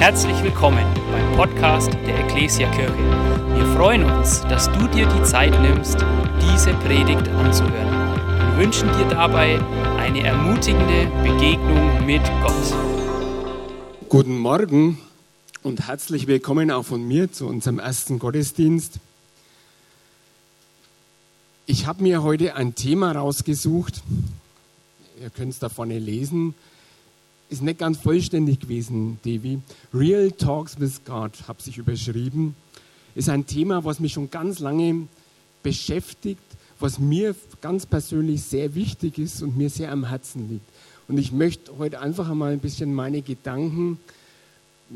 Herzlich willkommen beim Podcast der Ecclesia Kirche. Wir freuen uns, dass du dir die Zeit nimmst, diese Predigt anzuhören und wünschen dir dabei eine ermutigende Begegnung mit Gott. Guten Morgen und herzlich willkommen auch von mir zu unserem ersten Gottesdienst. Ich habe mir heute ein Thema rausgesucht. Ihr könnt es da vorne lesen ist nicht ganz vollständig gewesen, Devi. Real Talks with God habe ich überschrieben. Ist ein Thema, was mich schon ganz lange beschäftigt, was mir ganz persönlich sehr wichtig ist und mir sehr am Herzen liegt. Und ich möchte heute einfach einmal ein bisschen meine Gedanken,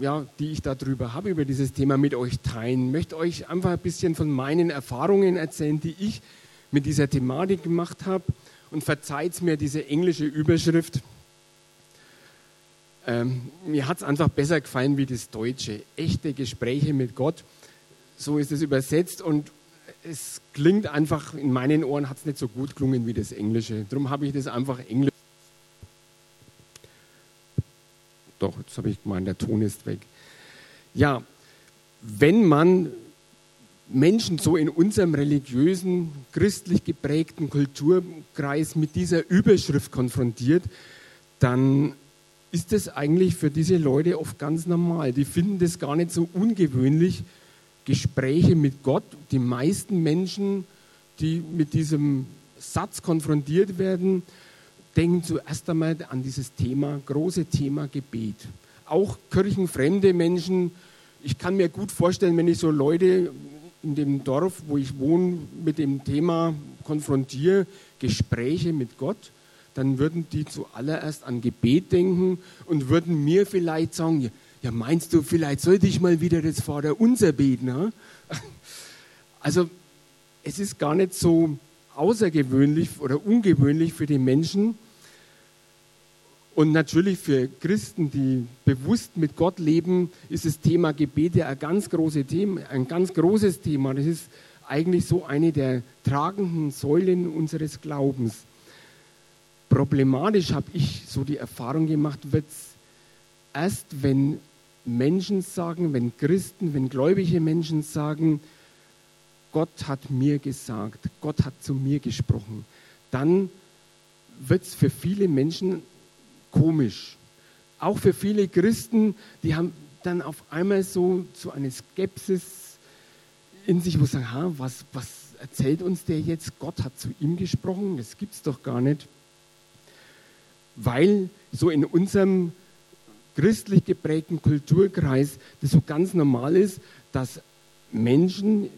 ja, die ich darüber habe, über dieses Thema mit euch teilen. Ich möchte euch einfach ein bisschen von meinen Erfahrungen erzählen, die ich mit dieser Thematik gemacht habe. Und verzeiht mir diese englische Überschrift, ähm, mir hat es einfach besser gefallen wie das Deutsche. Echte Gespräche mit Gott. So ist es übersetzt und es klingt einfach, in meinen Ohren hat es nicht so gut gelungen wie das Englische. Darum habe ich das einfach Englisch. Doch, jetzt habe ich gemeint, der Ton ist weg. Ja, wenn man Menschen so in unserem religiösen, christlich geprägten Kulturkreis mit dieser Überschrift konfrontiert, dann ist das eigentlich für diese Leute oft ganz normal. Die finden das gar nicht so ungewöhnlich, Gespräche mit Gott. Die meisten Menschen, die mit diesem Satz konfrontiert werden, denken zuerst einmal an dieses Thema, große Thema Gebet. Auch kirchenfremde Menschen, ich kann mir gut vorstellen, wenn ich so Leute in dem Dorf, wo ich wohne, mit dem Thema konfrontiere, Gespräche mit Gott, dann würden die zuallererst an Gebet denken und würden mir vielleicht sagen, ja meinst du, vielleicht sollte ich mal wieder das Vaterunser beten? Ha? Also es ist gar nicht so außergewöhnlich oder ungewöhnlich für die Menschen und natürlich für Christen, die bewusst mit Gott leben, ist das Thema Gebet ja ein ganz, große Thema, ein ganz großes Thema. Das ist eigentlich so eine der tragenden Säulen unseres Glaubens. Problematisch habe ich so die Erfahrung gemacht, wird es erst, wenn Menschen sagen, wenn Christen, wenn gläubige Menschen sagen, Gott hat mir gesagt, Gott hat zu mir gesprochen, dann wird es für viele Menschen komisch. Auch für viele Christen, die haben dann auf einmal so, so eine Skepsis in sich, wo sie sagen, ha, was, was erzählt uns der jetzt? Gott hat zu ihm gesprochen, das gibt es doch gar nicht weil so in unserem christlich geprägten Kulturkreis das so ganz normal ist, dass Menschen,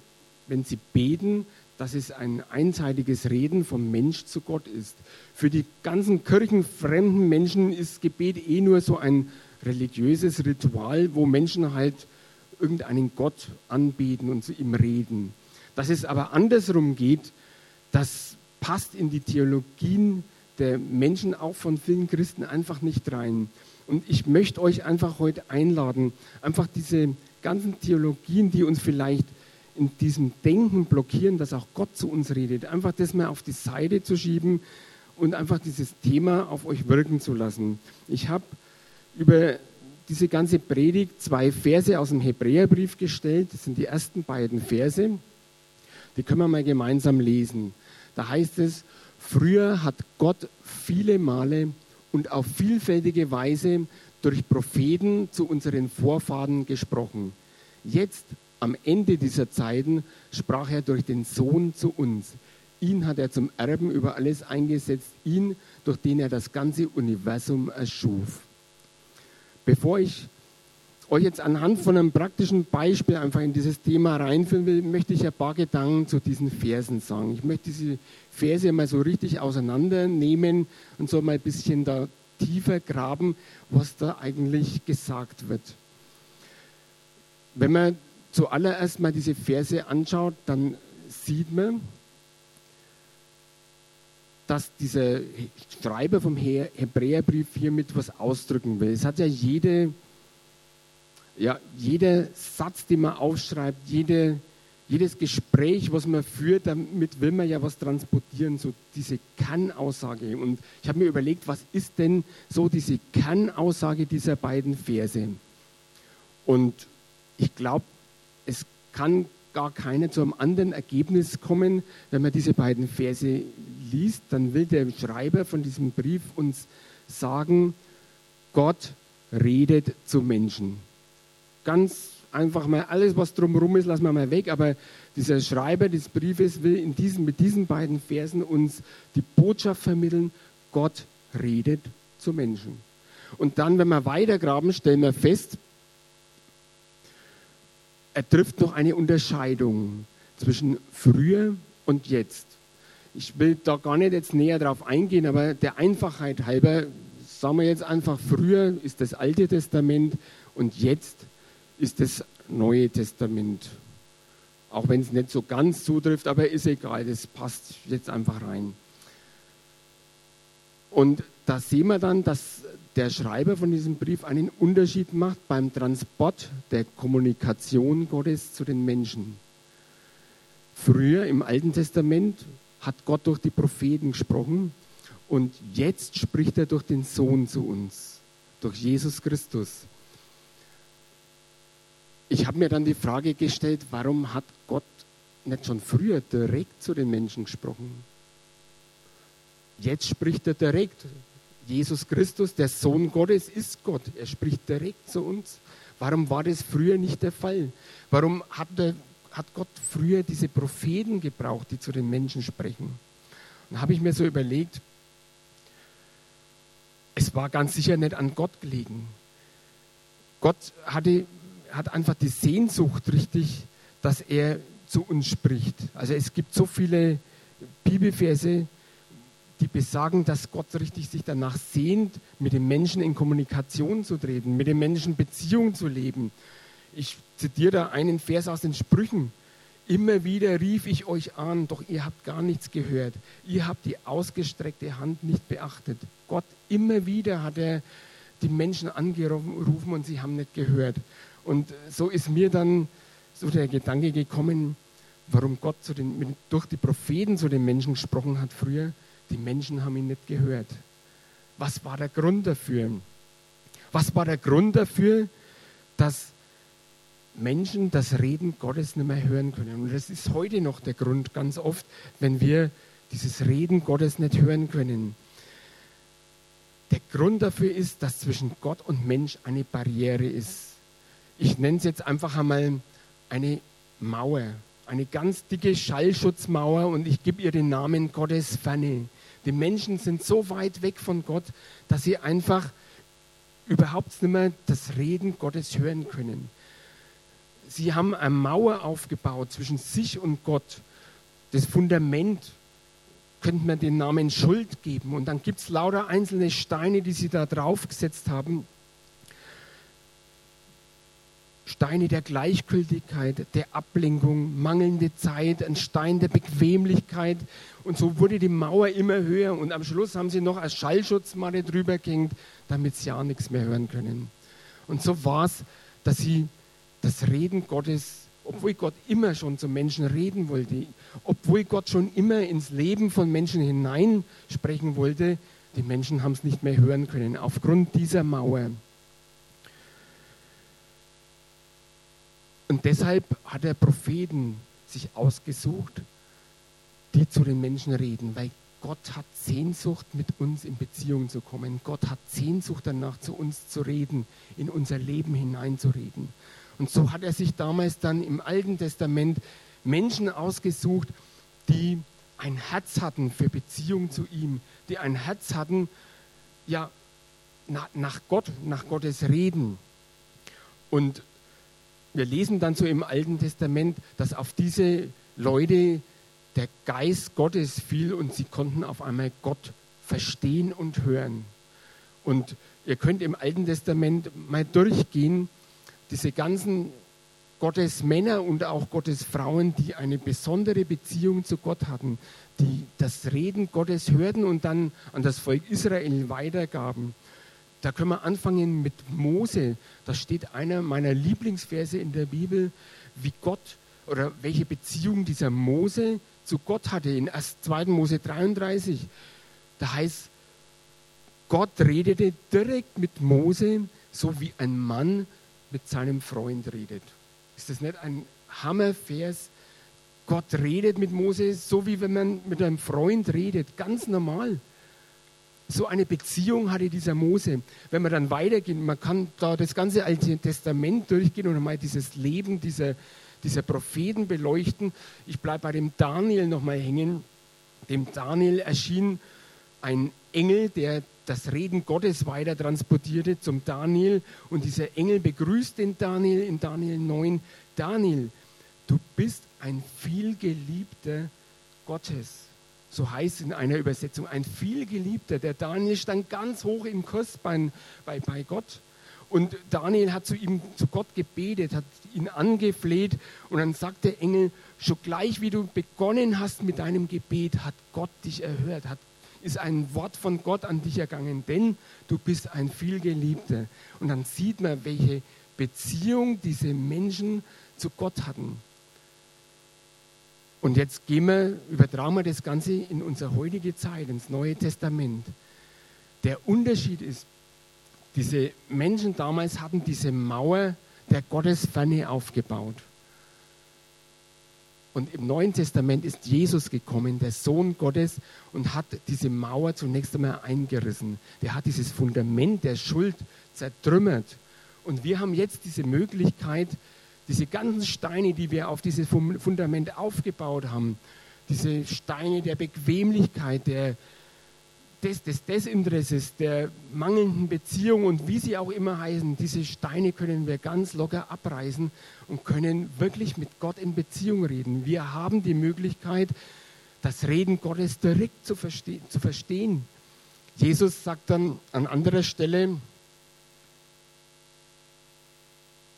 wenn sie beten, dass es ein einseitiges Reden vom Mensch zu Gott ist. Für die ganzen kirchenfremden Menschen ist Gebet eh nur so ein religiöses Ritual, wo Menschen halt irgendeinen Gott anbeten und zu ihm reden. Dass es aber andersrum geht, das passt in die Theologien der Menschen, auch von vielen Christen, einfach nicht rein. Und ich möchte euch einfach heute einladen, einfach diese ganzen Theologien, die uns vielleicht in diesem Denken blockieren, dass auch Gott zu uns redet, einfach das mal auf die Seite zu schieben und einfach dieses Thema auf euch wirken zu lassen. Ich habe über diese ganze Predigt zwei Verse aus dem Hebräerbrief gestellt. Das sind die ersten beiden Verse. Die können wir mal gemeinsam lesen. Da heißt es, Früher hat Gott viele Male und auf vielfältige Weise durch Propheten zu unseren Vorfahren gesprochen. Jetzt, am Ende dieser Zeiten, sprach er durch den Sohn zu uns. Ihn hat er zum Erben über alles eingesetzt, ihn, durch den er das ganze Universum erschuf. Bevor ich euch jetzt anhand von einem praktischen Beispiel einfach in dieses Thema reinführen will, möchte ich ein paar Gedanken zu diesen Versen sagen. Ich möchte diese Verse mal so richtig auseinandernehmen und so mal ein bisschen da tiefer graben, was da eigentlich gesagt wird. Wenn man zuallererst mal diese Verse anschaut, dann sieht man, dass dieser Schreiber vom Hebräerbrief hiermit was ausdrücken will. Es hat ja jede ja, jeder Satz, den man aufschreibt, jede, jedes Gespräch, was man führt, damit will man ja was transportieren, so diese Kann-Aussage. Und ich habe mir überlegt, was ist denn so diese Kann-Aussage dieser beiden Verse? Und ich glaube, es kann gar keiner zu einem anderen Ergebnis kommen, wenn man diese beiden Verse liest. Dann will der Schreiber von diesem Brief uns sagen, Gott redet zu Menschen. Ganz einfach mal alles, was drumherum ist, lassen wir mal weg. Aber dieser Schreiber des Briefes will in diesen, mit diesen beiden Versen uns die Botschaft vermitteln, Gott redet zu Menschen. Und dann, wenn wir weitergraben, stellen wir fest, er trifft noch eine Unterscheidung zwischen früher und jetzt. Ich will da gar nicht jetzt näher drauf eingehen, aber der Einfachheit halber sagen wir jetzt einfach, früher ist das Alte Testament und jetzt ist das Neue Testament. Auch wenn es nicht so ganz zutrifft, aber ist egal, das passt jetzt einfach rein. Und da sehen wir dann, dass der Schreiber von diesem Brief einen Unterschied macht beim Transport der Kommunikation Gottes zu den Menschen. Früher im Alten Testament hat Gott durch die Propheten gesprochen und jetzt spricht er durch den Sohn zu uns, durch Jesus Christus. Ich habe mir dann die Frage gestellt, warum hat Gott nicht schon früher direkt zu den Menschen gesprochen? Jetzt spricht er direkt. Jesus Christus, der Sohn Gottes, ist Gott. Er spricht direkt zu uns. Warum war das früher nicht der Fall? Warum hat, der, hat Gott früher diese Propheten gebraucht, die zu den Menschen sprechen? Und habe ich mir so überlegt, es war ganz sicher nicht an Gott gelegen. Gott hatte, hat einfach die Sehnsucht richtig, dass er zu uns spricht. Also es gibt so viele Bibelverse, die besagen, dass Gott richtig sich danach sehnt, mit den Menschen in Kommunikation zu treten, mit den Menschen Beziehungen zu leben. Ich zitiere da einen Vers aus den Sprüchen. Immer wieder rief ich euch an, doch ihr habt gar nichts gehört. Ihr habt die ausgestreckte Hand nicht beachtet. Gott, immer wieder hat er die Menschen angerufen und sie haben nicht gehört. Und so ist mir dann so der Gedanke gekommen, warum Gott den, durch die Propheten zu den Menschen gesprochen hat früher die Menschen haben ihn nicht gehört. Was war der Grund dafür? Was war der Grund dafür, dass Menschen das Reden Gottes nicht mehr hören können? Und das ist heute noch der Grund ganz oft, wenn wir dieses Reden Gottes nicht hören können. Der Grund dafür ist, dass zwischen Gott und Mensch eine Barriere ist. Ich nenne es jetzt einfach einmal eine Mauer, eine ganz dicke Schallschutzmauer und ich gebe ihr den Namen Gottes Ferne. Die Menschen sind so weit weg von Gott, dass sie einfach überhaupt nicht mehr das Reden Gottes hören können. Sie haben eine Mauer aufgebaut zwischen sich und Gott. Das Fundament könnte man den Namen Schuld geben. Und dann gibt es lauter einzelne Steine, die sie da draufgesetzt haben. Steine der Gleichgültigkeit, der Ablenkung, mangelnde Zeit, ein Stein der Bequemlichkeit. Und so wurde die Mauer immer höher. Und am Schluss haben sie noch als Schallschutzmatte drüber gehängt, damit sie ja nichts mehr hören können. Und so war es, dass sie das Reden Gottes, obwohl Gott immer schon zu Menschen reden wollte, obwohl Gott schon immer ins Leben von Menschen hinein sprechen wollte, die Menschen haben es nicht mehr hören können, aufgrund dieser Mauer. Und deshalb hat er Propheten sich ausgesucht, die zu den Menschen reden, weil Gott hat Sehnsucht, mit uns in Beziehung zu kommen. Gott hat Sehnsucht danach, zu uns zu reden, in unser Leben hineinzureden. Und so hat er sich damals dann im Alten Testament Menschen ausgesucht, die ein Herz hatten für Beziehung zu ihm, die ein Herz hatten, ja, nach Gott, nach Gottes Reden. Und wir lesen dann so im Alten Testament, dass auf diese Leute der Geist Gottes fiel und sie konnten auf einmal Gott verstehen und hören. Und ihr könnt im Alten Testament mal durchgehen, diese ganzen Gottes Männer und auch Gottes Frauen, die eine besondere Beziehung zu Gott hatten, die das Reden Gottes hörten und dann an das Volk Israel weitergaben. Da können wir anfangen mit Mose. Da steht einer meiner Lieblingsverse in der Bibel, wie Gott oder welche Beziehung dieser Mose zu Gott hatte. In 2. Mose 33, da heißt, Gott redete direkt mit Mose, so wie ein Mann mit seinem Freund redet. Ist das nicht ein Hammervers? Gott redet mit Mose so, wie wenn man mit einem Freund redet, ganz normal. So eine Beziehung hatte dieser Mose. Wenn man dann weitergeht, man kann da das ganze Alte Testament durchgehen und mal dieses Leben dieser, dieser Propheten beleuchten. Ich bleibe bei dem Daniel nochmal hängen. Dem Daniel erschien ein Engel, der das Reden Gottes weiter transportierte zum Daniel. Und dieser Engel begrüßt den Daniel in Daniel 9. Daniel, du bist ein vielgeliebter Gottes. So heißt es in einer Übersetzung, ein vielgeliebter. Der Daniel stand ganz hoch im Kurs bei, bei, bei Gott. Und Daniel hat zu ihm, zu Gott gebetet, hat ihn angefleht. Und dann sagt der Engel, schon gleich wie du begonnen hast mit deinem Gebet, hat Gott dich erhört, hat, ist ein Wort von Gott an dich ergangen, denn du bist ein vielgeliebter. Und dann sieht man, welche Beziehung diese Menschen zu Gott hatten. Und jetzt gehen wir, übertragen wir das Ganze in unsere heutige Zeit, ins Neue Testament. Der Unterschied ist, diese Menschen damals hatten diese Mauer der Gottesferne aufgebaut. Und im Neuen Testament ist Jesus gekommen, der Sohn Gottes, und hat diese Mauer zunächst einmal eingerissen. Der hat dieses Fundament der Schuld zertrümmert. Und wir haben jetzt diese Möglichkeit, diese ganzen Steine, die wir auf dieses Fundament aufgebaut haben, diese Steine der Bequemlichkeit, der, des, des Desinteresses, der mangelnden Beziehung und wie sie auch immer heißen, diese Steine können wir ganz locker abreißen und können wirklich mit Gott in Beziehung reden. Wir haben die Möglichkeit, das Reden Gottes direkt zu, verste zu verstehen. Jesus sagt dann an anderer Stelle,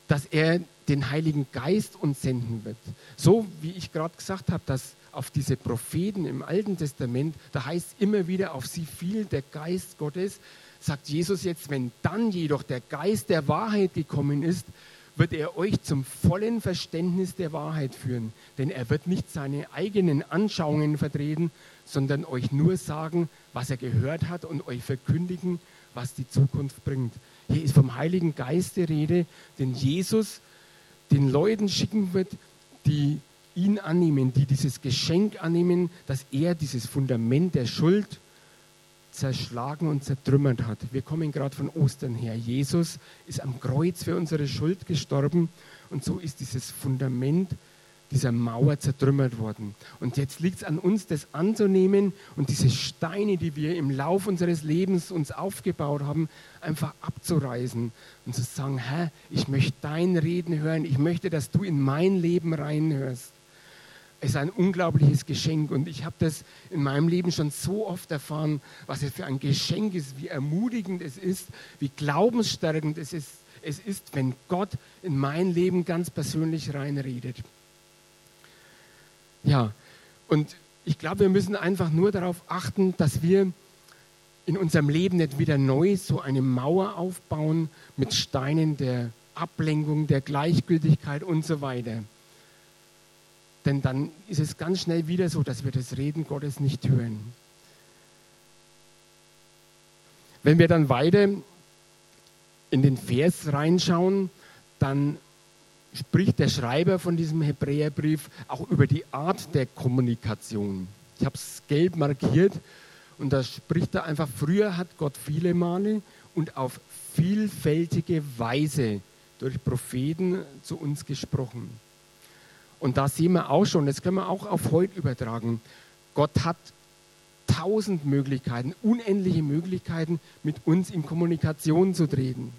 dass er den Heiligen Geist uns senden wird. So wie ich gerade gesagt habe, dass auf diese Propheten im Alten Testament, da heißt immer wieder, auf sie fiel der Geist Gottes, sagt Jesus jetzt, wenn dann jedoch der Geist der Wahrheit gekommen ist, wird er euch zum vollen Verständnis der Wahrheit führen. Denn er wird nicht seine eigenen Anschauungen vertreten, sondern euch nur sagen, was er gehört hat und euch verkündigen, was die Zukunft bringt. Hier ist vom Heiligen Geist die Rede, den Jesus den Leuten schicken wird, die ihn annehmen, die dieses Geschenk annehmen, dass er dieses Fundament der Schuld zerschlagen und zertrümmert hat. Wir kommen gerade von Ostern her. Jesus ist am Kreuz für unsere Schuld gestorben und so ist dieses Fundament dieser Mauer zertrümmert worden. Und jetzt liegt es an uns, das anzunehmen und diese Steine, die wir im Lauf unseres Lebens uns aufgebaut haben, einfach abzureißen und zu sagen, Herr, ich möchte dein Reden hören, ich möchte, dass du in mein Leben reinhörst. Es ist ein unglaubliches Geschenk und ich habe das in meinem Leben schon so oft erfahren, was es für ein Geschenk ist, wie ermutigend es ist, wie glaubensstärkend es ist, es ist, wenn Gott in mein Leben ganz persönlich reinredet. Ja, und ich glaube, wir müssen einfach nur darauf achten, dass wir in unserem Leben nicht wieder neu so eine Mauer aufbauen mit Steinen der Ablenkung, der Gleichgültigkeit und so weiter. Denn dann ist es ganz schnell wieder so, dass wir das Reden Gottes nicht hören. Wenn wir dann weiter in den Vers reinschauen, dann spricht der Schreiber von diesem Hebräerbrief auch über die Art der Kommunikation. Ich habe es gelb markiert und da spricht er einfach, früher hat Gott viele Male und auf vielfältige Weise durch Propheten zu uns gesprochen. Und da sehen wir auch schon, das können wir auch auf heute übertragen. Gott hat tausend Möglichkeiten, unendliche Möglichkeiten, mit uns in Kommunikation zu treten.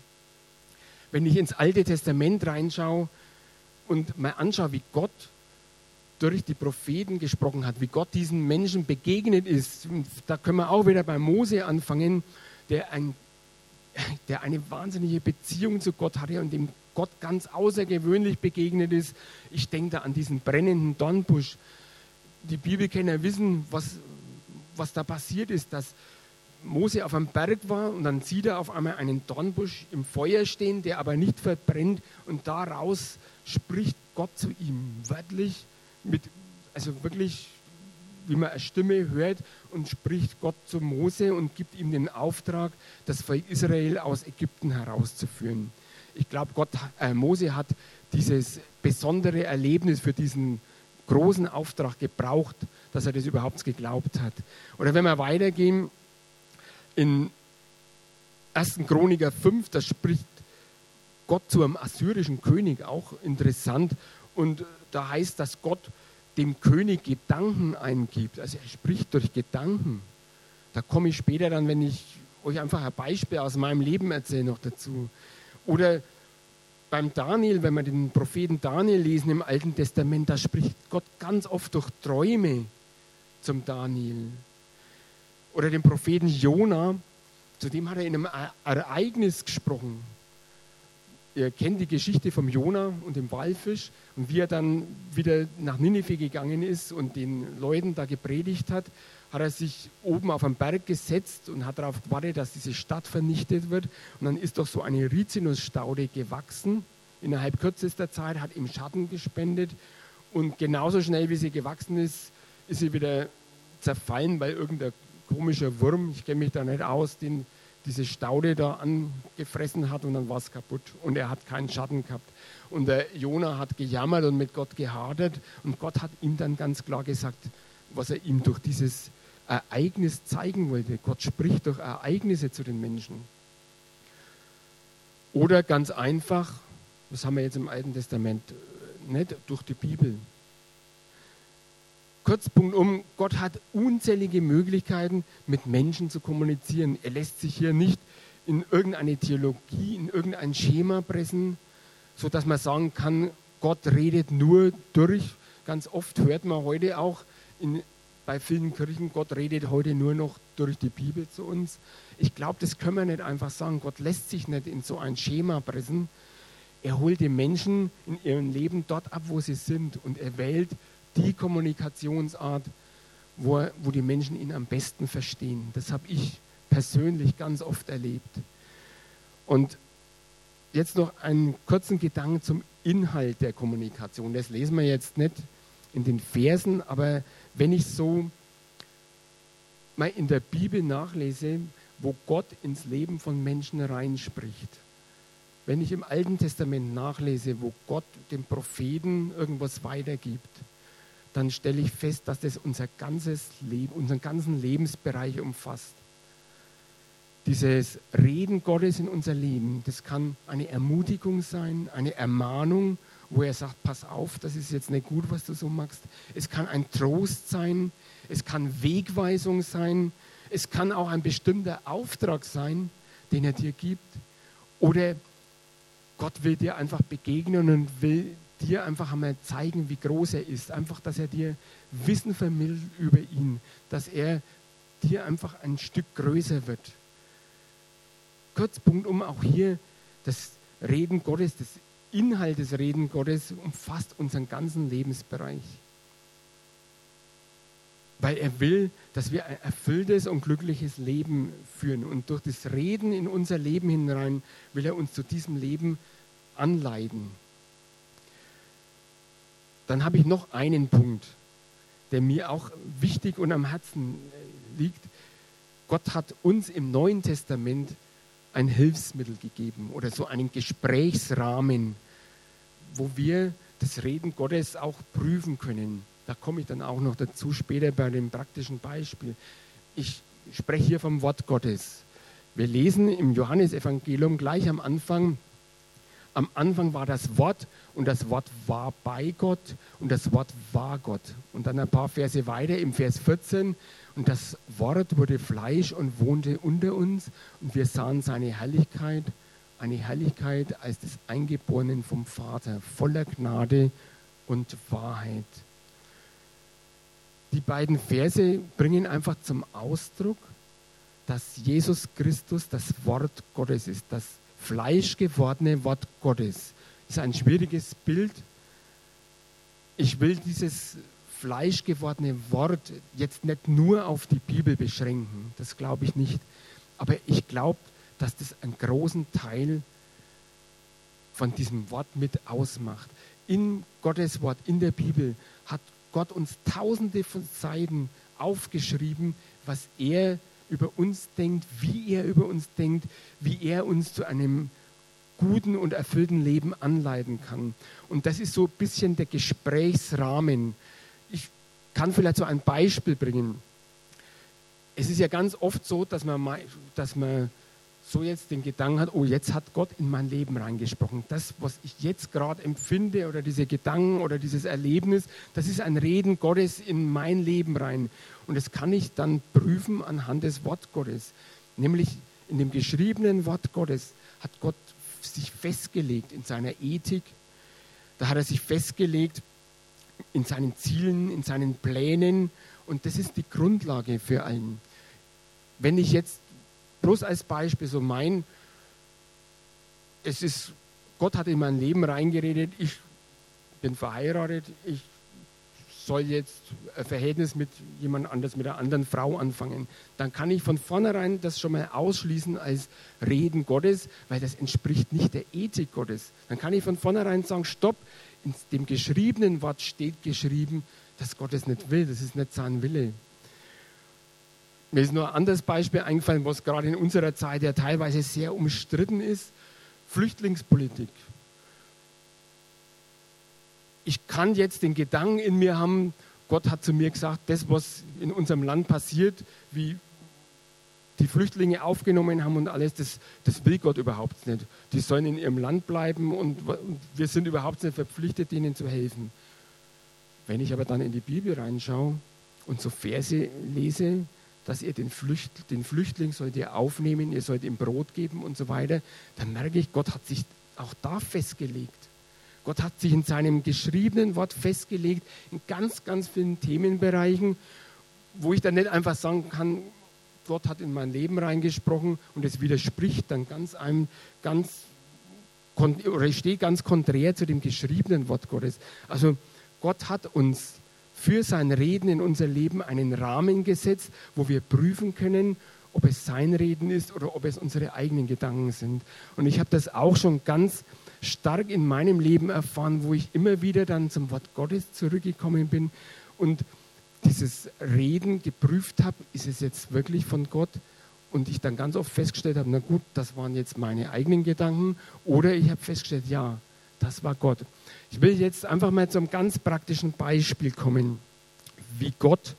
Wenn ich ins Alte Testament reinschaue, und mal anschaue, wie Gott durch die Propheten gesprochen hat, wie Gott diesen Menschen begegnet ist, da können wir auch wieder bei Mose anfangen, der, ein, der eine wahnsinnige Beziehung zu Gott hatte und dem Gott ganz außergewöhnlich begegnet ist. Ich denke da an diesen brennenden Dornbusch. Die Bibelkenner wissen, was, was da passiert ist, dass Mose auf einem Berg war und dann sieht er auf einmal einen Dornbusch im Feuer stehen, der aber nicht verbrennt und daraus spricht Gott zu ihm wörtlich, mit, also wirklich, wie man eine Stimme hört und spricht Gott zu Mose und gibt ihm den Auftrag, das Volk Israel aus Ägypten herauszuführen. ich glaube, Gott, äh, Mose hat dieses besondere Erlebnis für diesen großen Auftrag gebraucht, dass er das überhaupt geglaubt hat. Oder wenn wir weitergehen, in 1. Chroniker 5, da spricht Gott zu einem assyrischen König, auch interessant. Und da heißt, dass Gott dem König Gedanken eingibt. Also er spricht durch Gedanken. Da komme ich später dann, wenn ich euch einfach ein Beispiel aus meinem Leben erzähle, noch dazu. Oder beim Daniel, wenn wir den Propheten Daniel lesen im Alten Testament, da spricht Gott ganz oft durch Träume zum Daniel. Oder den Propheten Jona, zu dem hat er in einem Ereignis gesprochen. Ihr kennt die Geschichte vom Jona und dem Walfisch und wie er dann wieder nach Ninive gegangen ist und den Leuten da gepredigt hat, hat er sich oben auf einen Berg gesetzt und hat darauf gewartet, dass diese Stadt vernichtet wird. Und dann ist doch so eine Rizinusstaude gewachsen. Innerhalb kürzester Zeit hat ihm Schatten gespendet und genauso schnell wie sie gewachsen ist, ist sie wieder zerfallen, weil irgendein komischer Wurm, ich kenne mich da nicht aus, den diese Staude da angefressen hat und dann war es kaputt und er hat keinen Schatten gehabt. Und der Jona hat gejammert und mit Gott gehadert und Gott hat ihm dann ganz klar gesagt, was er ihm durch dieses Ereignis zeigen wollte. Gott spricht durch Ereignisse zu den Menschen. Oder ganz einfach, was haben wir jetzt im Alten Testament? Nicht durch die Bibel. Kurzpunkt um, Gott hat unzählige Möglichkeiten, mit Menschen zu kommunizieren. Er lässt sich hier nicht in irgendeine Theologie, in irgendein Schema pressen, sodass man sagen kann, Gott redet nur durch. Ganz oft hört man heute auch in bei vielen Kirchen, Gott redet heute nur noch durch die Bibel zu uns. Ich glaube, das können wir nicht einfach sagen. Gott lässt sich nicht in so ein Schema pressen. Er holt die Menschen in ihrem Leben dort ab, wo sie sind. Und er wählt die Kommunikationsart, wo, wo die Menschen ihn am besten verstehen. Das habe ich persönlich ganz oft erlebt. Und jetzt noch einen kurzen Gedanken zum Inhalt der Kommunikation. Das lesen wir jetzt nicht in den Versen, aber wenn ich so mal in der Bibel nachlese, wo Gott ins Leben von Menschen reinspricht, wenn ich im Alten Testament nachlese, wo Gott dem Propheten irgendwas weitergibt, dann stelle ich fest, dass das unser ganzes Leben, unseren ganzen Lebensbereich umfasst. Dieses Reden Gottes in unser Leben, das kann eine Ermutigung sein, eine Ermahnung wo er sagt, pass auf, das ist jetzt nicht gut, was du so machst. Es kann ein Trost sein, es kann Wegweisung sein, es kann auch ein bestimmter Auftrag sein, den er dir gibt. Oder Gott will dir einfach begegnen und will dir einfach einmal zeigen, wie groß er ist. Einfach, dass er dir Wissen vermittelt über ihn, dass er dir einfach ein Stück größer wird. Kurzpunkt um auch hier das Reden Gottes, das Inhalt des Reden Gottes umfasst unseren ganzen Lebensbereich. Weil er will, dass wir ein erfülltes und glückliches Leben führen. Und durch das Reden in unser Leben hinein will er uns zu diesem Leben anleiten. Dann habe ich noch einen Punkt, der mir auch wichtig und am Herzen liegt. Gott hat uns im Neuen Testament ein Hilfsmittel gegeben oder so einen Gesprächsrahmen, wo wir das Reden Gottes auch prüfen können. Da komme ich dann auch noch dazu später bei dem praktischen Beispiel. Ich spreche hier vom Wort Gottes. Wir lesen im Johannesevangelium gleich am Anfang, am Anfang war das Wort und das Wort war bei Gott und das Wort war Gott. Und dann ein paar Verse weiter im Vers 14, und das Wort wurde Fleisch und wohnte unter uns und wir sahen seine Herrlichkeit, eine Herrlichkeit als des Eingeborenen vom Vater, voller Gnade und Wahrheit. Die beiden Verse bringen einfach zum Ausdruck, dass Jesus Christus das Wort Gottes ist, das fleischgewordene Wort Gottes. Das ist ein schwieriges Bild. Ich will dieses fleischgewordene Wort jetzt nicht nur auf die Bibel beschränken. Das glaube ich nicht. Aber ich glaube, dass das einen großen Teil von diesem Wort mit ausmacht. In Gottes Wort, in der Bibel, hat Gott uns tausende von Seiten aufgeschrieben, was er über uns denkt, wie er über uns denkt, wie er uns zu einem guten und erfüllten Leben anleiten kann. Und das ist so ein bisschen der Gesprächsrahmen. Ich kann vielleicht so ein Beispiel bringen. Es ist ja ganz oft so, dass man, dass man so jetzt den Gedanken hat, oh, jetzt hat Gott in mein Leben reingesprochen. Das, was ich jetzt gerade empfinde oder diese Gedanken oder dieses Erlebnis, das ist ein Reden Gottes in mein Leben rein. Und das kann ich dann prüfen anhand des Wort Gottes. Nämlich in dem geschriebenen Wort Gottes hat Gott sich festgelegt in seiner Ethik. Da hat er sich festgelegt in seinen Zielen, in seinen Plänen. Und das ist die Grundlage für allen. Wenn ich jetzt bloß als Beispiel so mein, es ist, Gott hat in mein Leben reingeredet, ich bin verheiratet, ich soll jetzt ein Verhältnis mit jemand anders, mit einer anderen Frau anfangen, dann kann ich von vornherein das schon mal ausschließen als Reden Gottes, weil das entspricht nicht der Ethik Gottes. Dann kann ich von vornherein sagen, stopp, in dem geschriebenen Wort steht geschrieben, dass Gott es nicht will, das ist nicht sein Wille. Mir ist nur ein anderes Beispiel eingefallen, was gerade in unserer Zeit ja teilweise sehr umstritten ist. Flüchtlingspolitik. Ich kann jetzt den Gedanken in mir haben, Gott hat zu mir gesagt, das, was in unserem Land passiert, wie die Flüchtlinge aufgenommen haben und alles, das, das will Gott überhaupt nicht. Die sollen in ihrem Land bleiben und wir sind überhaupt nicht verpflichtet, ihnen zu helfen. Wenn ich aber dann in die Bibel reinschaue und so Verse lese, dass ihr den, Flücht, den Flüchtling sollt ihr aufnehmen, ihr sollt ihm Brot geben und so weiter, dann merke ich, Gott hat sich auch da festgelegt. Gott hat sich in seinem geschriebenen Wort festgelegt, in ganz, ganz vielen Themenbereichen, wo ich dann nicht einfach sagen kann, Gott hat in mein Leben reingesprochen und es widerspricht dann ganz einem, ganz, oder steht ganz konträr zu dem geschriebenen Wort Gottes. Also Gott hat uns für sein Reden in unser Leben einen Rahmen gesetzt, wo wir prüfen können, ob es sein Reden ist oder ob es unsere eigenen Gedanken sind. Und ich habe das auch schon ganz stark in meinem Leben erfahren, wo ich immer wieder dann zum Wort Gottes zurückgekommen bin und dieses Reden geprüft habe, ist es jetzt wirklich von Gott? Und ich dann ganz oft festgestellt habe, na gut, das waren jetzt meine eigenen Gedanken. Oder ich habe festgestellt, ja, das war Gott. Ich will jetzt einfach mal zu einem ganz praktischen Beispiel kommen, wie Gott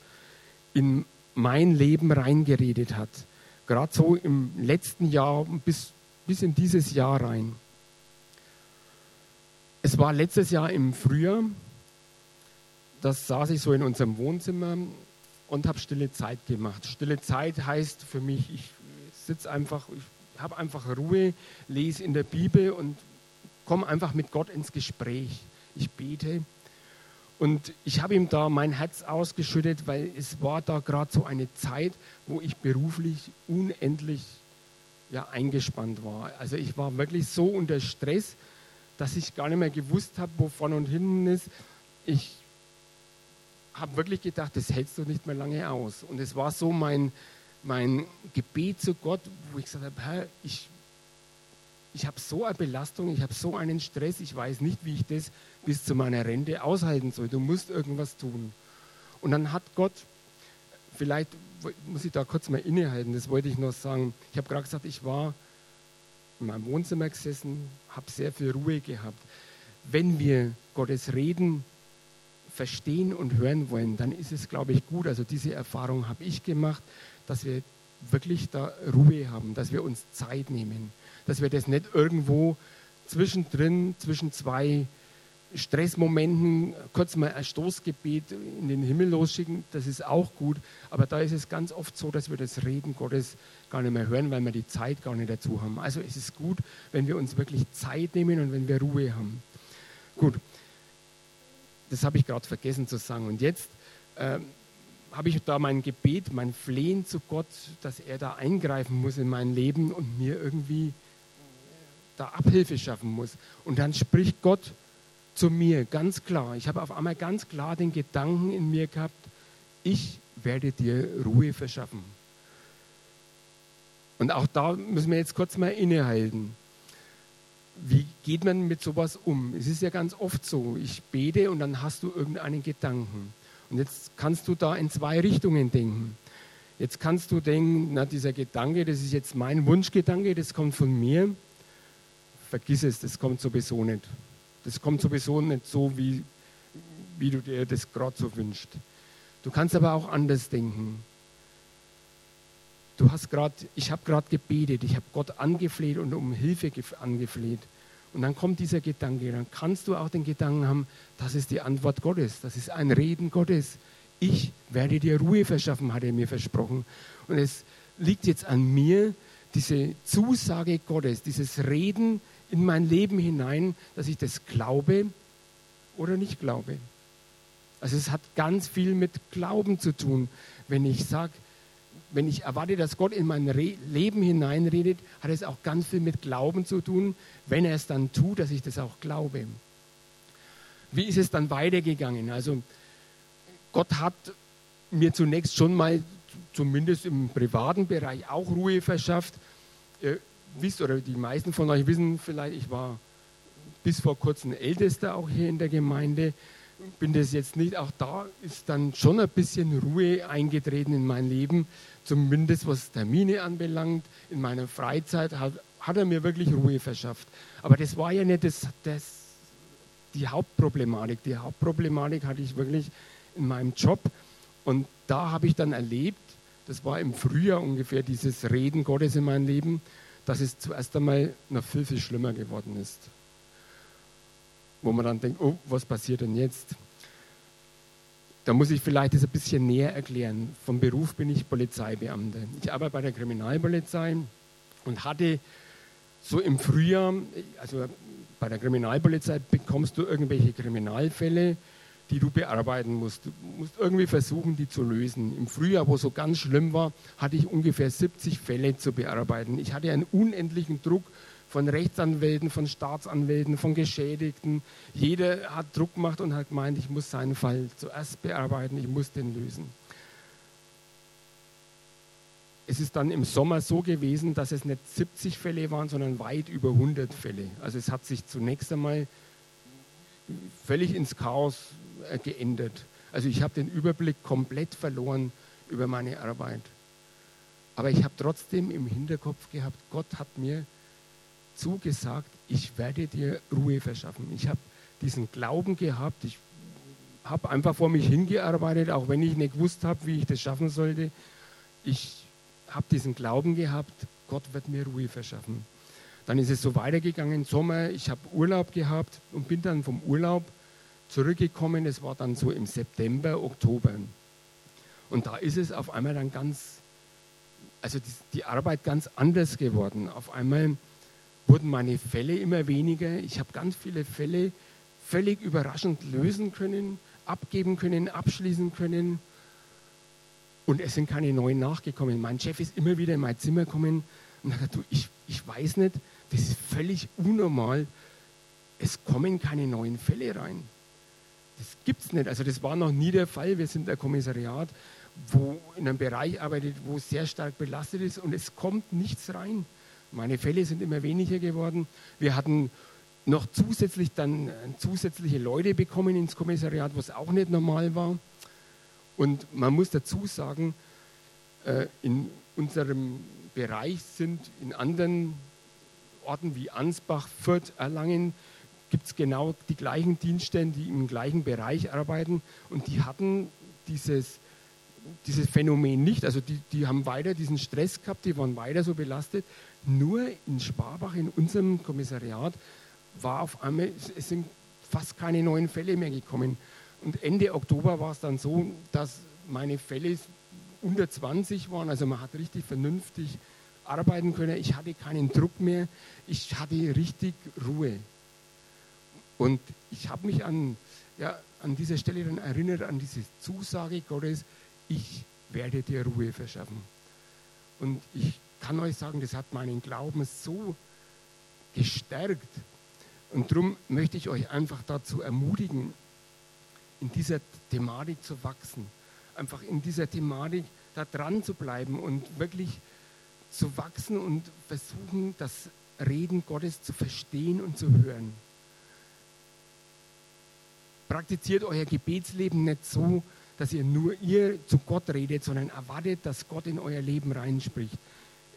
in mein Leben reingeredet hat. Gerade so im letzten Jahr bis, bis in dieses Jahr rein. Es war letztes Jahr im Frühjahr, da saß ich so in unserem Wohnzimmer und habe stille Zeit gemacht. Stille Zeit heißt für mich, ich sitze einfach, ich habe einfach Ruhe, lese in der Bibel und komme einfach mit Gott ins Gespräch. Ich bete. Und ich habe ihm da mein Herz ausgeschüttet, weil es war da gerade so eine Zeit, wo ich beruflich unendlich ja, eingespannt war. Also ich war wirklich so unter Stress, dass ich gar nicht mehr gewusst habe, wo vorne und hinten ist. Ich habe wirklich gedacht, das hältst du nicht mehr lange aus. Und es war so mein, mein Gebet zu Gott, wo ich gesagt habe, ich ich habe so eine Belastung, ich habe so einen Stress, ich weiß nicht, wie ich das bis zu meiner Rente aushalten soll. Du musst irgendwas tun. Und dann hat Gott, vielleicht muss ich da kurz mal innehalten, das wollte ich noch sagen. Ich habe gerade gesagt, ich war in meinem Wohnzimmer gesessen, habe sehr viel Ruhe gehabt. Wenn wir Gottes Reden verstehen und hören wollen, dann ist es, glaube ich, gut. Also diese Erfahrung habe ich gemacht, dass wir wirklich da Ruhe haben, dass wir uns Zeit nehmen dass wir das nicht irgendwo zwischendrin, zwischen zwei Stressmomenten kurz mal ein Stoßgebet in den Himmel losschicken, das ist auch gut. Aber da ist es ganz oft so, dass wir das Reden Gottes gar nicht mehr hören, weil wir die Zeit gar nicht dazu haben. Also es ist gut, wenn wir uns wirklich Zeit nehmen und wenn wir Ruhe haben. Gut, das habe ich gerade vergessen zu sagen. Und jetzt äh, habe ich da mein Gebet, mein Flehen zu Gott, dass er da eingreifen muss in mein Leben und mir irgendwie da Abhilfe schaffen muss. Und dann spricht Gott zu mir ganz klar. Ich habe auf einmal ganz klar den Gedanken in mir gehabt, ich werde dir Ruhe verschaffen. Und auch da müssen wir jetzt kurz mal innehalten. Wie geht man mit sowas um? Es ist ja ganz oft so, ich bete und dann hast du irgendeinen Gedanken. Und jetzt kannst du da in zwei Richtungen denken. Jetzt kannst du denken, na, dieser Gedanke, das ist jetzt mein Wunschgedanke, das kommt von mir vergiss es, das kommt sowieso nicht. Das kommt sowieso nicht so, wie, wie du dir das gerade so wünschst. Du kannst aber auch anders denken. Du hast gerade, ich habe gerade gebetet, ich habe Gott angefleht und um Hilfe angefleht. Und dann kommt dieser Gedanke, dann kannst du auch den Gedanken haben, das ist die Antwort Gottes, das ist ein Reden Gottes. Ich werde dir Ruhe verschaffen, hat er mir versprochen. Und es liegt jetzt an mir, diese Zusage Gottes, dieses Reden in mein Leben hinein, dass ich das glaube oder nicht glaube. Also es hat ganz viel mit Glauben zu tun. Wenn ich sage, wenn ich erwarte, dass Gott in mein Re Leben hineinredet, hat es auch ganz viel mit Glauben zu tun, wenn er es dann tut, dass ich das auch glaube. Wie ist es dann weitergegangen? Also Gott hat mir zunächst schon mal, zumindest im privaten Bereich, auch Ruhe verschafft. Ihr wisst, oder die meisten von euch wissen vielleicht, ich war bis vor kurzem Ältester auch hier in der Gemeinde. Bin das jetzt nicht, auch da ist dann schon ein bisschen Ruhe eingetreten in mein Leben, zumindest was Termine anbelangt. In meiner Freizeit hat, hat er mir wirklich Ruhe verschafft. Aber das war ja nicht das, das, die Hauptproblematik. Die Hauptproblematik hatte ich wirklich in meinem Job. Und da habe ich dann erlebt, das war im Frühjahr ungefähr, dieses Reden Gottes in meinem Leben, dass es zuerst einmal noch viel, viel schlimmer geworden ist. Wo man dann denkt, oh, was passiert denn jetzt? Da muss ich vielleicht das ein bisschen näher erklären. Vom Beruf bin ich Polizeibeamter. Ich arbeite bei der Kriminalpolizei und hatte so im Frühjahr, also bei der Kriminalpolizei bekommst du irgendwelche Kriminalfälle, die du bearbeiten musst. Du musst irgendwie versuchen, die zu lösen. Im Frühjahr, wo so ganz schlimm war, hatte ich ungefähr 70 Fälle zu bearbeiten. Ich hatte einen unendlichen Druck von Rechtsanwälten, von Staatsanwälten, von Geschädigten. Jeder hat Druck gemacht und hat gemeint, ich muss seinen Fall zuerst bearbeiten, ich muss den lösen. Es ist dann im Sommer so gewesen, dass es nicht 70 Fälle waren, sondern weit über 100 Fälle. Also es hat sich zunächst einmal völlig ins Chaos äh, geändert. Also ich habe den Überblick komplett verloren über meine Arbeit. Aber ich habe trotzdem im Hinterkopf gehabt, Gott hat mir zugesagt, ich werde dir Ruhe verschaffen. Ich habe diesen Glauben gehabt, ich habe einfach vor mich hingearbeitet, auch wenn ich nicht gewusst habe, wie ich das schaffen sollte. Ich habe diesen Glauben gehabt, Gott wird mir Ruhe verschaffen. Dann ist es so weitergegangen, Sommer, ich habe Urlaub gehabt und bin dann vom Urlaub zurückgekommen. Es war dann so im September, Oktober. Und da ist es auf einmal dann ganz, also die, die Arbeit ganz anders geworden. Auf einmal wurden meine Fälle immer weniger. Ich habe ganz viele Fälle völlig überraschend lösen können, abgeben können, abschließen können. Und es sind keine neuen nachgekommen. Mein Chef ist immer wieder in mein Zimmer gekommen und hat gesagt, du, ich, ich weiß nicht, das ist völlig unnormal. Es kommen keine neuen Fälle rein. Das gibt es nicht. Also das war noch nie der Fall. Wir sind ein Kommissariat, wo in einem Bereich arbeitet, wo sehr stark belastet ist und es kommt nichts rein. Meine Fälle sind immer weniger geworden. Wir hatten noch zusätzlich dann äh, zusätzliche Leute bekommen ins Kommissariat, was auch nicht normal war. Und man muss dazu sagen, äh, in unserem Bereich sind in anderen Orten wie Ansbach, Fürth, Erlangen gibt es genau die gleichen Dienststellen, die im gleichen Bereich arbeiten und die hatten dieses, dieses Phänomen nicht. Also die, die haben weiter diesen Stress gehabt, die waren weiter so belastet. Nur in Sparbach, in unserem Kommissariat, war auf einmal, es sind fast keine neuen Fälle mehr gekommen. Und Ende Oktober war es dann so, dass meine Fälle unter 20 waren. Also man hat richtig vernünftig arbeiten können. Ich hatte keinen Druck mehr. Ich hatte richtig Ruhe. Und ich habe mich an, ja, an dieser Stelle dann erinnert an diese Zusage Gottes, ich werde dir Ruhe verschaffen. Und ich kann euch sagen, das hat meinen Glauben so gestärkt. Und darum möchte ich euch einfach dazu ermutigen, in dieser Thematik zu wachsen. Einfach in dieser Thematik da dran zu bleiben und wirklich zu wachsen und versuchen, das Reden Gottes zu verstehen und zu hören praktiziert euer Gebetsleben nicht so, dass ihr nur ihr zu Gott redet, sondern erwartet, dass Gott in euer Leben reinspricht.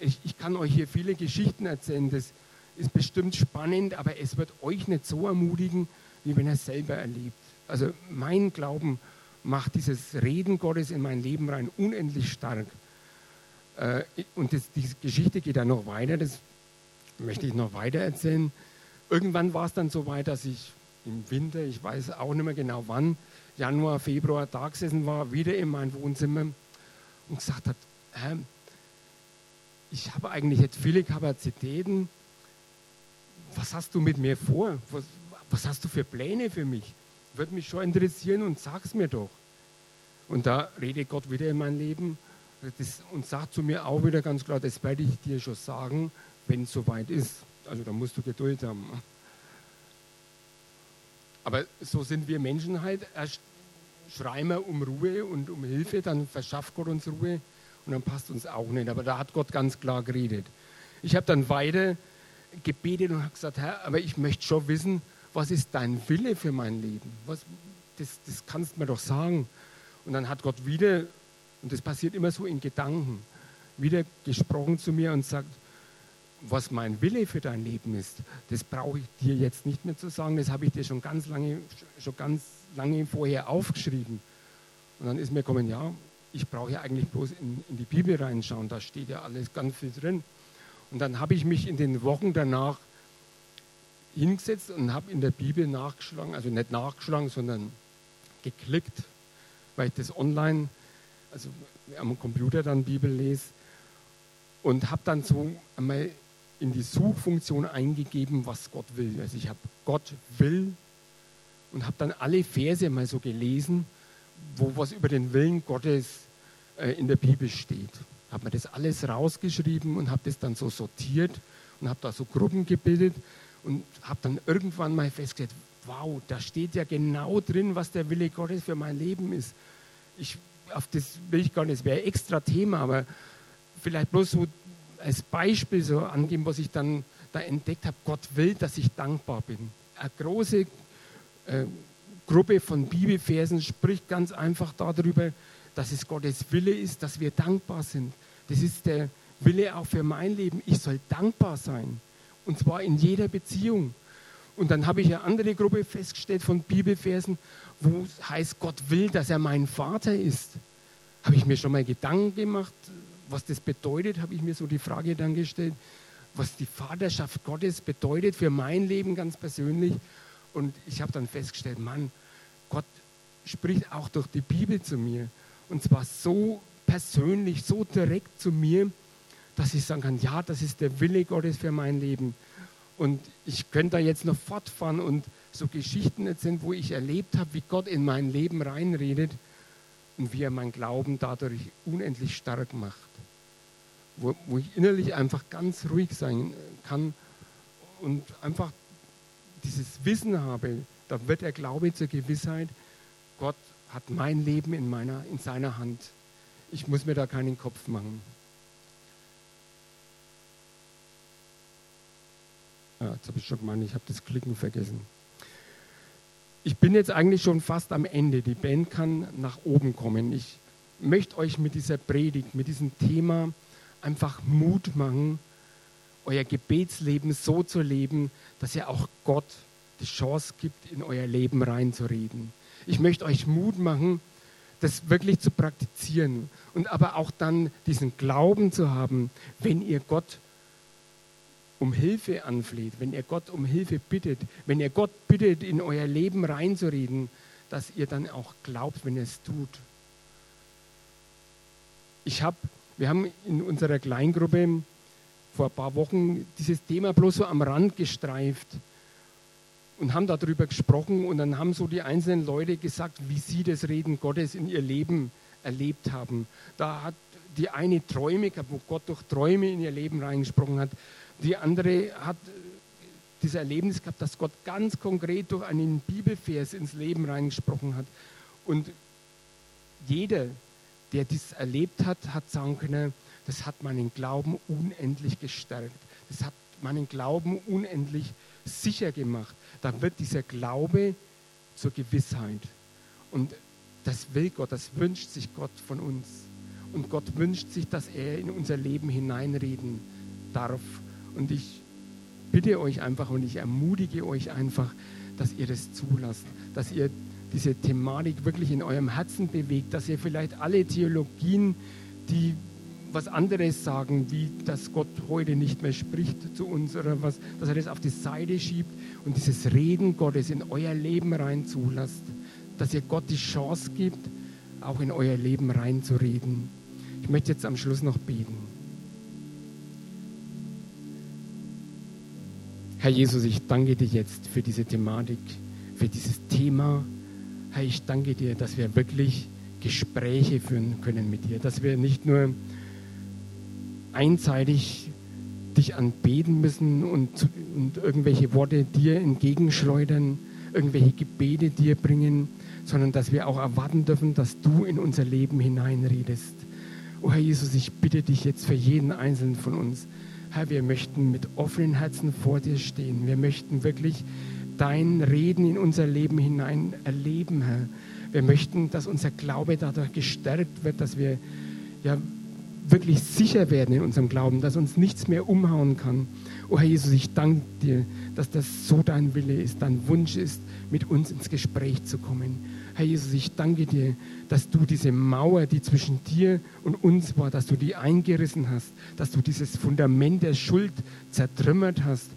Ich, ich kann euch hier viele Geschichten erzählen. Das ist bestimmt spannend, aber es wird euch nicht so ermutigen, wie wenn er es selber erlebt. Also mein Glauben macht dieses Reden Gottes in mein Leben rein unendlich stark. Äh, und das, die Geschichte geht dann noch weiter, das möchte ich noch weiter erzählen. Irgendwann war es dann so weit, dass ich im Winter, ich weiß auch nicht mehr genau wann, Januar, Februar da gesessen war, wieder in mein Wohnzimmer und gesagt Herr, ich habe eigentlich jetzt viele Kapazitäten. Was hast du mit mir vor? Was, was hast du für Pläne für mich? Würde mich schon interessieren und sag's mir doch. Und da redet Gott wieder in mein Leben das, und sagt zu mir auch wieder ganz klar, das werde ich dir schon sagen, wenn es soweit ist. Also da musst du Geduld haben. Aber so sind wir Menschen halt. Erst schreien wir um Ruhe und um Hilfe, dann verschafft Gott uns Ruhe und dann passt uns auch nicht. Aber da hat Gott ganz klar geredet. Ich habe dann weiter gebetet und habe gesagt, Herr, aber ich möchte schon wissen, was ist dein Wille für mein Leben? Was, das, das kannst du mir doch sagen. Und dann hat Gott wieder, und das passiert immer so in Gedanken, wieder gesprochen zu mir und sagt, was mein Wille für dein Leben ist, das brauche ich dir jetzt nicht mehr zu sagen, das habe ich dir schon ganz lange, schon ganz lange vorher aufgeschrieben. Und dann ist mir gekommen, ja, ich brauche ja eigentlich bloß in, in, die Bibel reinschauen, da steht ja alles ganz viel drin. Und dann habe ich mich in den Wochen danach hingesetzt und habe in der Bibel nachgeschlagen, also nicht nachgeschlagen, sondern geklickt, weil ich das online, also am Computer dann Bibel lese und habe dann so einmal in die Suchfunktion eingegeben, was Gott will. Also ich habe Gott will und habe dann alle Verse mal so gelesen, wo was über den Willen Gottes äh, in der Bibel steht. Habe mir das alles rausgeschrieben und habe das dann so sortiert und habe da so Gruppen gebildet und habe dann irgendwann mal festgestellt, wow, da steht ja genau drin, was der Wille Gottes für mein Leben ist. Ich, auf das will ich gar nicht, das wäre extra Thema, aber vielleicht bloß so als Beispiel so angeben, was ich dann da entdeckt habe. Gott will, dass ich dankbar bin. Eine große äh, Gruppe von Bibelversen spricht ganz einfach darüber, dass es Gottes Wille ist, dass wir dankbar sind. Das ist der Wille auch für mein Leben. Ich soll dankbar sein. Und zwar in jeder Beziehung. Und dann habe ich eine andere Gruppe festgestellt von Bibelversen, wo es heißt, Gott will, dass er mein Vater ist. Habe ich mir schon mal Gedanken gemacht, was das bedeutet, habe ich mir so die Frage dann gestellt, was die Vaterschaft Gottes bedeutet für mein Leben ganz persönlich. Und ich habe dann festgestellt, Mann, Gott spricht auch durch die Bibel zu mir. Und zwar so persönlich, so direkt zu mir, dass ich sagen kann, ja, das ist der Wille Gottes für mein Leben. Und ich könnte da jetzt noch fortfahren und so Geschichten erzählen, wo ich erlebt habe, wie Gott in mein Leben reinredet und wie er mein Glauben dadurch unendlich stark macht. Wo, wo ich innerlich einfach ganz ruhig sein kann und einfach dieses Wissen habe, da wird der Glaube zur Gewissheit, Gott hat mein Leben in, meiner, in seiner Hand. Ich muss mir da keinen Kopf machen. Ja, jetzt habe ich schon gemeint, ich habe das Klicken vergessen. Ich bin jetzt eigentlich schon fast am Ende. Die Band kann nach oben kommen. Ich möchte euch mit dieser Predigt, mit diesem Thema einfach Mut machen, euer Gebetsleben so zu leben, dass ihr auch Gott die Chance gibt, in euer Leben reinzureden. Ich möchte euch Mut machen, das wirklich zu praktizieren und aber auch dann diesen Glauben zu haben, wenn ihr Gott um Hilfe anfleht, wenn ihr Gott um Hilfe bittet, wenn ihr Gott bittet, in euer Leben reinzureden, dass ihr dann auch glaubt, wenn ihr es tut. Ich habe, wir haben in unserer Kleingruppe vor ein paar Wochen dieses Thema bloß so am Rand gestreift und haben darüber gesprochen und dann haben so die einzelnen Leute gesagt, wie sie das Reden Gottes in ihr Leben erlebt haben. Da hat die eine Träume gehabt, wo Gott durch Träume in ihr Leben reingesprochen hat. Die andere hat dieses Erlebnis gehabt, dass Gott ganz konkret durch einen Bibelvers ins Leben reingesprochen hat. Und jeder, der dies erlebt hat, hat sagen können, das hat meinen Glauben unendlich gestärkt. Das hat meinen Glauben unendlich sicher gemacht. Da wird dieser Glaube zur Gewissheit. Und das will Gott, das wünscht sich Gott von uns. Und Gott wünscht sich, dass er in unser Leben hineinreden darf. Und ich bitte euch einfach und ich ermutige euch einfach, dass ihr das zulasst, dass ihr diese Thematik wirklich in eurem Herzen bewegt, dass ihr vielleicht alle Theologien, die was anderes sagen, wie dass Gott heute nicht mehr spricht zu uns oder was, dass er das auf die Seite schiebt und dieses Reden Gottes in euer Leben rein zulasst, dass ihr Gott die Chance gibt, auch in euer Leben reinzureden. Ich möchte jetzt am Schluss noch beten. Herr Jesus, ich danke dir jetzt für diese Thematik, für dieses Thema. Herr, ich danke dir, dass wir wirklich Gespräche führen können mit dir, dass wir nicht nur einseitig dich anbeten müssen und, und irgendwelche Worte dir entgegenschleudern, irgendwelche Gebete dir bringen, sondern dass wir auch erwarten dürfen, dass du in unser Leben hineinredest. Oh Herr Jesus, ich bitte dich jetzt für jeden Einzelnen von uns, Herr, wir möchten mit offenen Herzen vor dir stehen. Wir möchten wirklich dein Reden in unser Leben hinein erleben, Herr. Wir möchten, dass unser Glaube dadurch gestärkt wird, dass wir ja wirklich sicher werden in unserem Glauben, dass uns nichts mehr umhauen kann. Oh Herr Jesus, ich danke dir, dass das so dein Wille ist, dein Wunsch ist, mit uns ins Gespräch zu kommen. Herr Jesus, ich danke dir, dass du diese Mauer, die zwischen dir und uns war, dass du die eingerissen hast, dass du dieses Fundament der Schuld zertrümmert hast.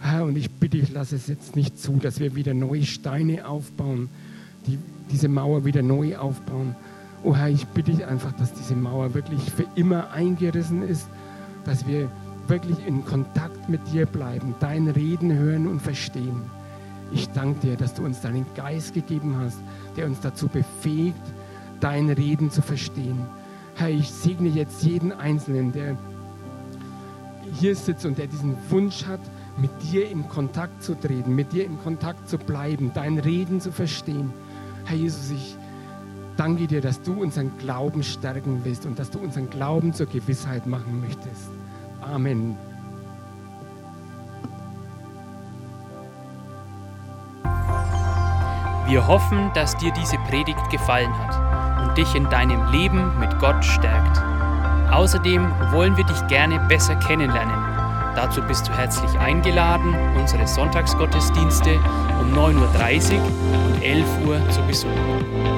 Herr, und ich bitte dich, lass es jetzt nicht zu, dass wir wieder neue Steine aufbauen, die, diese Mauer wieder neu aufbauen. Oh Herr, ich bitte dich einfach, dass diese Mauer wirklich für immer eingerissen ist, dass wir wirklich in Kontakt mit dir bleiben, dein Reden hören und verstehen. Ich danke dir, dass du uns deinen Geist gegeben hast, der uns dazu befähigt, dein Reden zu verstehen. Herr, ich segne jetzt jeden Einzelnen, der hier sitzt und der diesen Wunsch hat, mit dir in Kontakt zu treten, mit dir in Kontakt zu bleiben, dein Reden zu verstehen. Herr Jesus, ich danke dir, dass du unseren Glauben stärken willst und dass du unseren Glauben zur Gewissheit machen möchtest. Amen. Wir hoffen, dass dir diese Predigt gefallen hat und dich in deinem Leben mit Gott stärkt. Außerdem wollen wir dich gerne besser kennenlernen. Dazu bist du herzlich eingeladen, unsere Sonntagsgottesdienste um 9.30 Uhr und 11 Uhr zu besuchen.